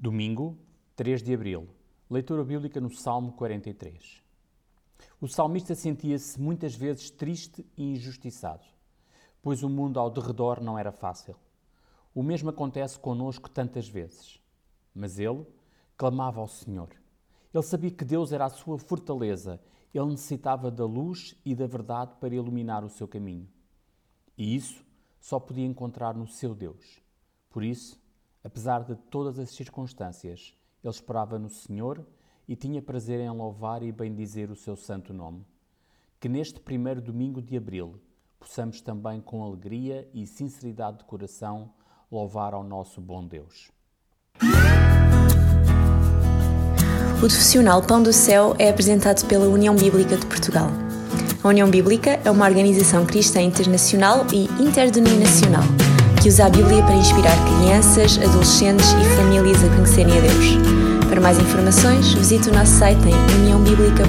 Domingo, 3 de abril. Leitura bíblica no Salmo 43. O salmista sentia-se muitas vezes triste e injustiçado, pois o mundo ao derredor não era fácil. O mesmo acontece conosco tantas vezes. Mas ele clamava ao Senhor. Ele sabia que Deus era a sua fortaleza, ele necessitava da luz e da verdade para iluminar o seu caminho. E isso só podia encontrar no seu Deus. Por isso, Apesar de todas as circunstâncias, ele esperava no Senhor e tinha prazer em louvar e bendizer o seu santo nome. Que neste primeiro domingo de abril possamos também, com alegria e sinceridade de coração, louvar ao nosso bom Deus. O profissional Pão do Céu é apresentado pela União Bíblica de Portugal. A União Bíblica é uma organização cristã internacional e interdenominacional usa a Bíblia para inspirar crianças, adolescentes e famílias a conhecerem a Deus. Para mais informações, visite o nosso site em uniãobíblica.com.